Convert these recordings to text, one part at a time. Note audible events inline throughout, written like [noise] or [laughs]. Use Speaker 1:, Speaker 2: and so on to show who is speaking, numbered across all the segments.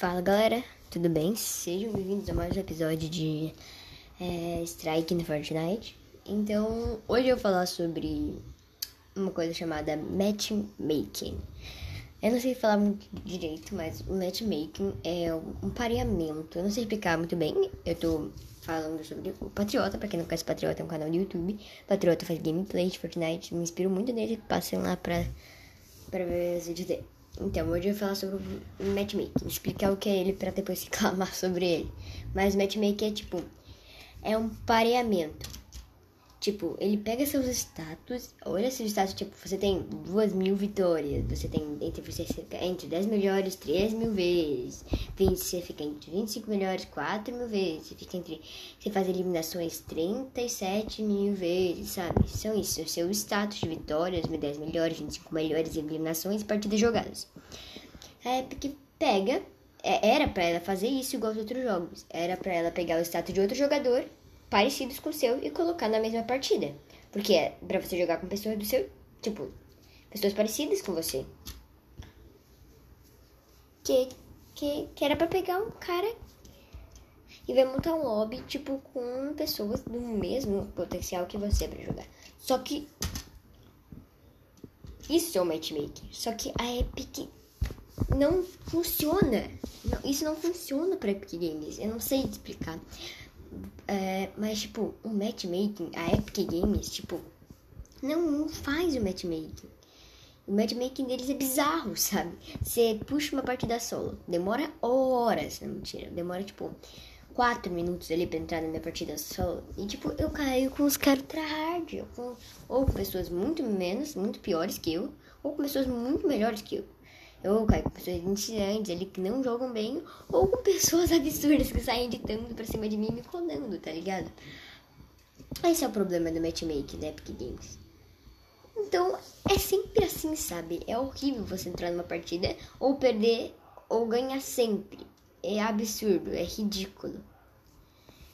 Speaker 1: Fala galera, tudo bem? Sejam bem-vindos a mais um episódio de é, Strike no Fortnite. Então, hoje eu vou falar sobre uma coisa chamada matchmaking. Eu não sei falar muito direito, mas o matchmaking é um pareamento. Eu não sei explicar muito bem. Eu tô falando sobre o Patriota, pra quem não conhece Patriota, é um canal do YouTube. Patriota faz gameplay de Fortnite, me inspiro muito nele. Passem lá pra, pra ver os vídeos dele. Então, hoje eu vou falar sobre o matchmaking, explicar o que é ele para depois [laughs] reclamar sobre ele. Mas matchmaking é tipo, é um pareamento. Tipo, ele pega seus status, olha seus status, tipo, você tem duas mil vitórias, você tem, entre você fica entre 10 melhores 3 mil vezes, 20, você fica entre 25 melhores 4 mil vezes, você fica entre, você faz eliminações 37 mil vezes, sabe? São isso, seu status de vitórias, 10 melhores, 25 melhores, eliminações, partidas jogadas. A Epic pega, é, era para ela fazer isso igual aos outros jogos, era para ela pegar o status de outro jogador parecidos com o seu e colocar na mesma partida. Porque é pra você jogar com pessoas do seu. Tipo, pessoas parecidas com você. Que, que, que era pra pegar um cara e vai montar um lobby, tipo, com pessoas do mesmo potencial que você pra jogar. Só que. Isso é o matchmaking. Só que a Epic não funciona. Isso não funciona pra Epic Games. Eu não sei explicar. É, mas, tipo, o matchmaking, a Epic Games, tipo, não, faz o matchmaking. O matchmaking deles é bizarro, [laughs] sabe? Você puxa uma partida solo, demora horas, não mentira, demora tipo 4 minutos ali pra entrar na minha partida solo. E tipo, eu caio com os caras tryhard, ou com pessoas muito menos, muito piores que eu, ou com pessoas muito melhores que eu. Ou caio com pessoas iniciantes ali que não jogam bem, ou com pessoas [laughs] absurdas que saem editando pra cima de mim me clonando, tá ligado? Esse é o problema do matchmaking da Epic Games. Então, é sempre assim, sabe? É horrível você entrar numa partida ou perder ou ganhar sempre. É absurdo, é ridículo.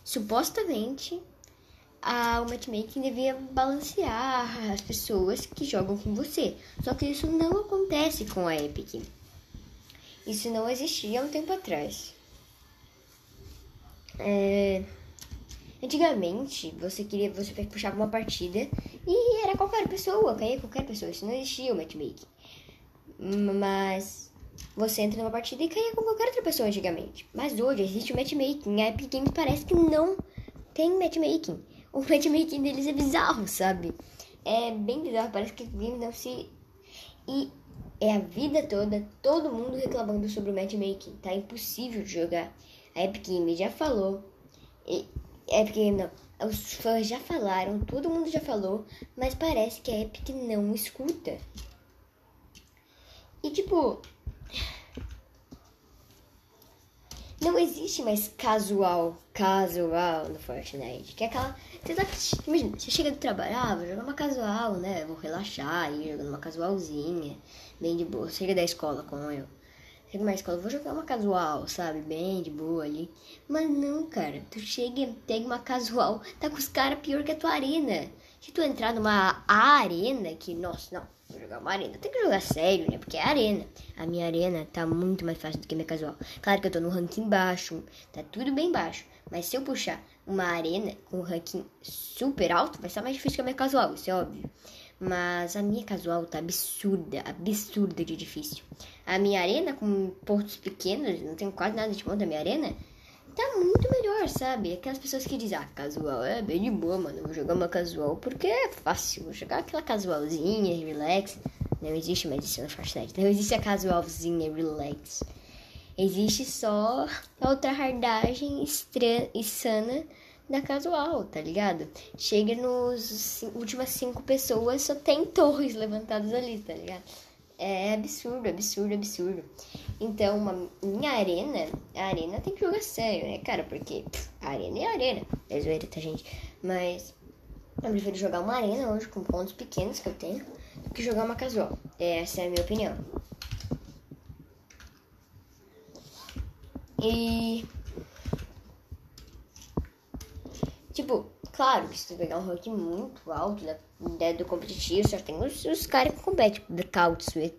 Speaker 1: Supostamente, o matchmaking devia balancear as pessoas que jogam com você. Só que isso não acontece com a Epic. Isso não existia há um tempo atrás. É... Antigamente, você queria, você puxava uma partida e era qualquer pessoa, caía qualquer pessoa. Isso não existia o matchmaking. Mas você entra numa partida e caía com qualquer outra pessoa antigamente. Mas hoje existe o matchmaking. A Epic Games parece que não tem matchmaking o matchmaking deles é bizarro, sabe? É bem bizarro, parece que o não se. E é a vida toda, todo mundo reclamando sobre o matchmaking. Tá impossível de jogar. A Epic Games já falou. E, Epic Games não. Os fãs já falaram, todo mundo já falou, mas parece que a Epic não escuta. E tipo, não existe mais casual, casual no Fortnite. Que é aquela. Você tá, imagina, você chega do trabalho, ah, vou jogar uma casual, né? Vou relaxar, ir jogando uma casualzinha, bem de boa. Chega da escola, como eu. Chega na escola, vou jogar uma casual, sabe? Bem de boa ali. Mas não, cara. Tu chega, pega uma casual, tá com os caras pior que a tua arena. Se tu entrar numa arena, que, nossa, não Vou jogar uma arena. Tem que jogar sério, né? Porque é arena. A minha arena tá muito mais fácil do que a minha casual. Claro que eu tô no ranking baixo. Tá tudo bem baixo. Mas se eu puxar uma arena com um ranking super alto, vai ser mais difícil que a minha casual. Isso é óbvio. Mas a minha casual tá absurda, absurda de difícil. A minha arena com portos pequenos, não tenho quase nada de ponto da minha arena, tá muito melhor, sabe? Aquelas pessoas que dizem, ah, casual é bem de boa, mano. Vou jogar uma casual porque é fácil. Vou jogar aquela casualzinha, relax. Não existe mais isso no Fortnite. Não existe a casualzinha, relax. Existe só a outra hardagem insana da casual, tá ligado? Chega nos últimas cinco pessoas, só tem torres levantadas ali, tá ligado? É absurdo, absurdo, absurdo. Então, uma, minha arena, a arena tem que jogar sério, né, cara? Porque pff, a arena é a arena. É zoeira, tá, gente? Mas eu prefiro jogar uma arena hoje com pontos pequenos que eu tenho do que jogar uma casual. Essa é a minha opinião. E. Tipo, claro que se tu pegar um ranking muito alto né, do competitivo, só tem os, os caras que competem. Blackout, Sweat,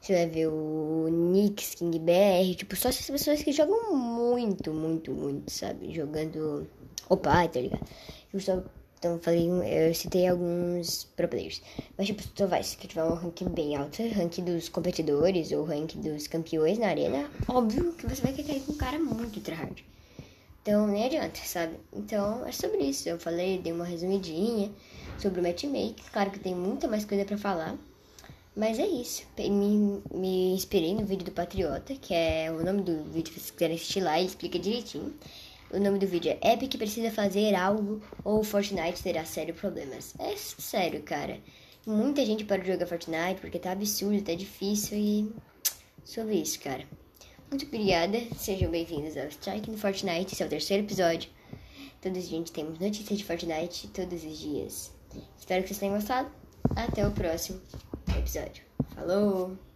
Speaker 1: Você vai ver o Nix, King BR, tipo, só essas pessoas que jogam muito, muito, muito, sabe? Jogando o pai, tá ligado? Eu só, então, falei, eu citei alguns pro players. Mas, tipo, se tu vai, se tu tiver um rank bem alto, rank dos competidores ou rank dos campeões na arena, óbvio que você vai cair com um cara muito tryhard. Então, nem adianta, sabe? Então, é sobre isso. Eu falei, dei uma resumidinha sobre o matchmaking. Claro que tem muita mais coisa para falar. Mas é isso. Me, me inspirei no vídeo do Patriota, que é o nome do vídeo, se vocês quiserem assistir lá, ele explica direitinho. O nome do vídeo é Epic precisa fazer algo ou Fortnite terá sérios problemas. É sério, cara. Muita gente para de jogar Fortnite porque tá absurdo, tá difícil e. Sobre isso, cara. Muito obrigada, sejam bem-vindos ao Strike no Fortnite, esse é o terceiro episódio. Todos os dias temos notícias de Fortnite, todos os dias. Espero que vocês tenham gostado. Até o próximo episódio. Falou!